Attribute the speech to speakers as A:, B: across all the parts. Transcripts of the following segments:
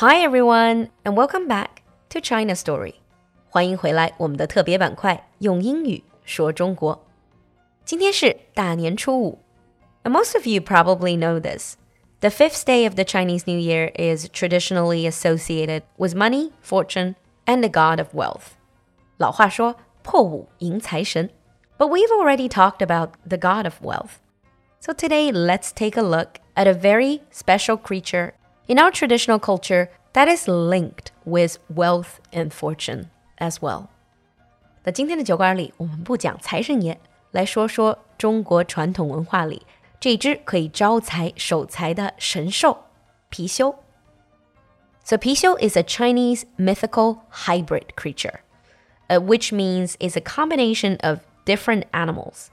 A: Hi everyone, and welcome back to China Story. 欢迎回来，我们的特别板块用英语说中国。今天是大年初五，and most of you probably know this. The fifth day of the Chinese New Year is traditionally associated with money, fortune, and the god of wealth. 老话说破五迎财神, but we've already talked about the god of wealth. So today, let's take a look at a very special creature in our traditional culture that is linked with wealth and fortune as well. 在今天的酒馆里，我们不讲财神爷，来说说中国传统文化里这只可以招财守财的神兽——貔貅。So 貔貅 is a Chinese mythical hybrid creature, uh, which means it's a combination of different animals.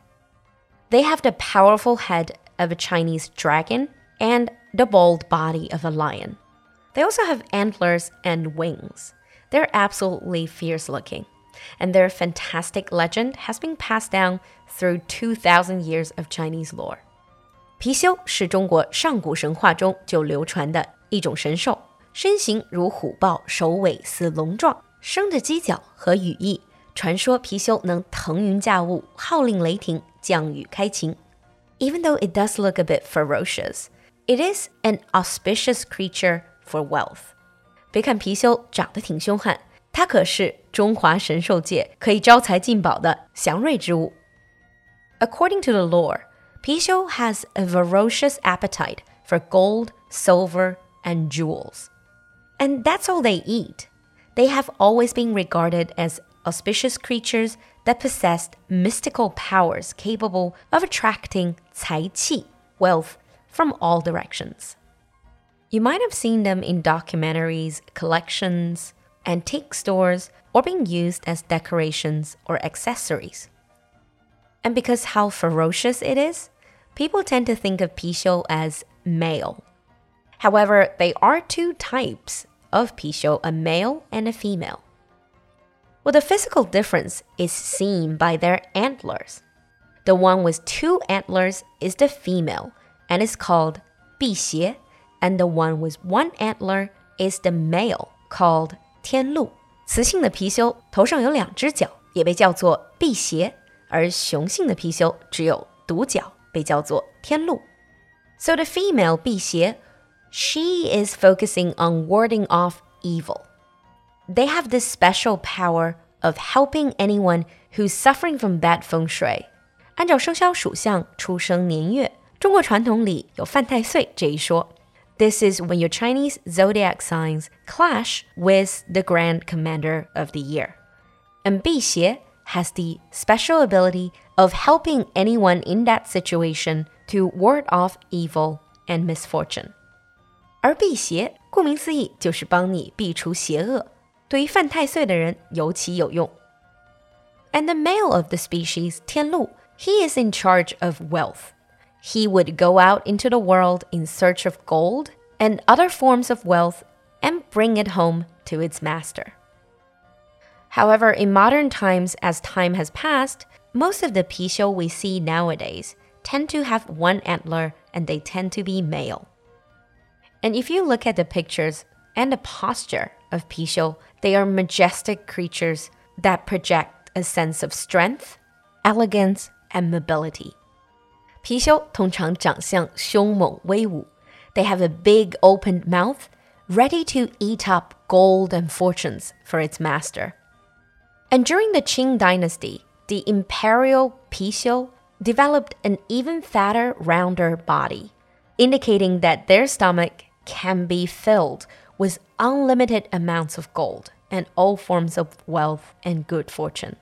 A: They have the powerful head of a Chinese dragon and the bold body of a lion. They also have antlers and wings. They're absolutely fierce looking, and their fantastic legend has been passed down through 2,000 years of Chinese lore. 貔貅是中国上古神话中就流传的一种神兽，身形如虎豹，首尾似龙状，生着犄角和羽翼。传说貔貅能腾云驾雾，号令雷霆，降雨开晴。Even though it does look a bit ferocious, it is an auspicious creature for wealth. 别看貔貅长得挺凶悍，它可是中华神兽界可以招财进宝的祥瑞之物。According to the lore, 貔貅 has a ferocious appetite for gold, silver, and jewels. And that's all they eat. They have always been regarded as auspicious creatures that possessed mystical powers capable of attracting 财气, wealth, from all directions. You might have seen them in documentaries, collections, antique stores, or being used as decorations or accessories. And because how ferocious it is, people tend to think of Pixiu as male. However, there are two types of Pixiu, a male and a female. Well, the physical difference is seen by their antlers. The one with two antlers is the female, and is called 辟邪, and the one with one antler is the male, called 天鹿。雌性的貔貅头上有两只角，也被叫做辟邪，而雄性的貔貅只有独角，被叫做天鹿。So the female 辟邪, she is focusing on warding off evil. They have this special power of helping anyone who's suffering from bad feng shui. 按照生肖属相出生年月。 中国传统里有犯太岁这一说。This is when your Chinese zodiac signs clash with the grand commander of the year. And 辟邪 has the special ability of helping anyone in that situation to ward off evil and misfortune. 而辟邪顾名思义就是帮你避除邪恶，对于犯太岁的人尤其有用。And the male of the species, 天鹿, he is in charge of wealth. He would go out into the world in search of gold and other forms of wealth and bring it home to its master. However, in modern times, as time has passed, most of the Pixiu we see nowadays tend to have one antler and they tend to be male. And if you look at the pictures and the posture of Pixiu, they are majestic creatures that project a sense of strength, elegance, and mobility. 貔貅通常长相凶猛威武，They have a big opened mouth, ready to eat up gold and fortunes for its master. And during the Qing dynasty, the imperial 貔貅 developed an even fatter, rounder body, indicating that their stomach can be filled with unlimited amounts of gold and all forms of wealth and good fortune.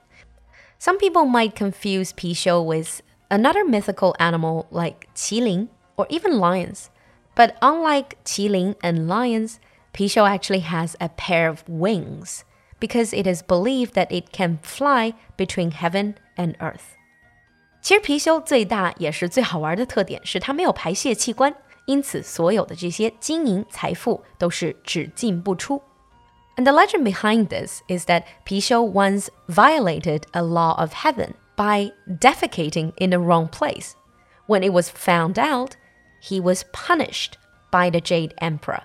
A: Some people might confuse 貔貅 with another mythical animal like qilin or even lions. But unlike qilin and lions, Pixiu actually has a pair of wings because it is believed that it can fly between heaven and earth. 其实貔貅最大也是最好玩的特点是它没有排泄器官，因此所有的这些金银财富都是只进不出。And the legend behind this is that Pixiu once violated a law of heaven by defecating in the wrong place. When it was found out, he was punished by the Jade Emperor.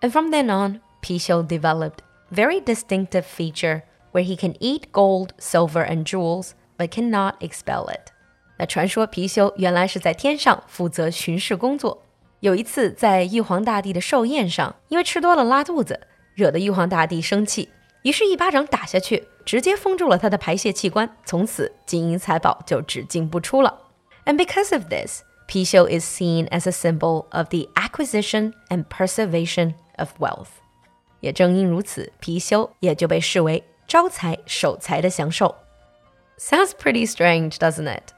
A: And from then on, Pixiu developed very distinctive feature where he can eat gold, silver, and jewels, but cannot expel it. 那传说貔貅原来是在天上负责巡视工作。有一次在玉皇大帝的寿宴上，因为吃多了拉肚子，惹得玉皇大帝生气，于是，一巴掌打下去，直接封住了他的排泄器官，从此金银财宝就只进不出了。And because of this, Pishou is seen as a symbol of the acquisition and preservation of wealth. 也正因如此，貔貅也就被视为招财守财的享受。Sounds pretty strange, doesn't it?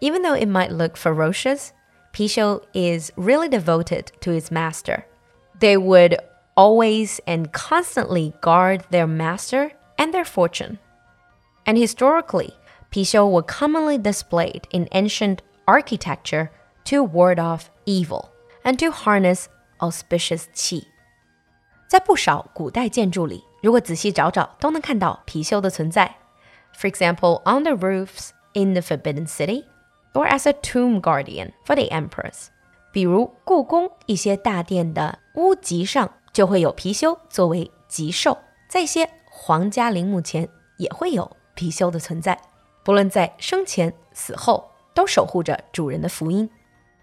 A: Even though it might look ferocious, Pishou is really devoted to his master. They would always and constantly guard their master and their fortune. And historically, Pixiu were commonly displayed in ancient architecture to ward off evil and to harness auspicious qi. 在不少古代建筑里，如果仔细找找，都能看到貔貅的存在。For example, on the roofs in the Forbidden City, or as a tomb guardian for the empress. 比如故宫一些大殿的屋脊上就会有貔貅作为吉兽，在一些皇家陵墓前也会有貔貅的存在，不论在生前死后，都守护着主人的福音。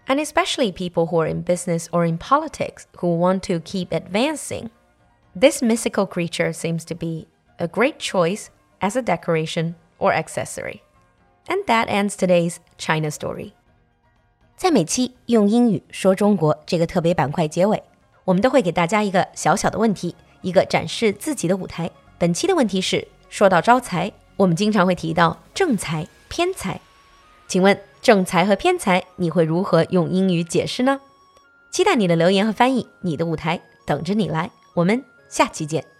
A: And especially people who are in business or in politics who want to keep advancing, this mythical creature seems to be a great choice as a decoration or accessory. And that ends today's China story. 在每期用英语说中国这个特别板块结尾， 我们都会给大家一个小小的问题，一个展示自己的舞台。本期的问题是：说到招财，我们经常会提到正财、偏财，请问正财和偏财你会如何用英语解释呢？期待你的留言和翻译，你的舞台等着你来。我们下期见。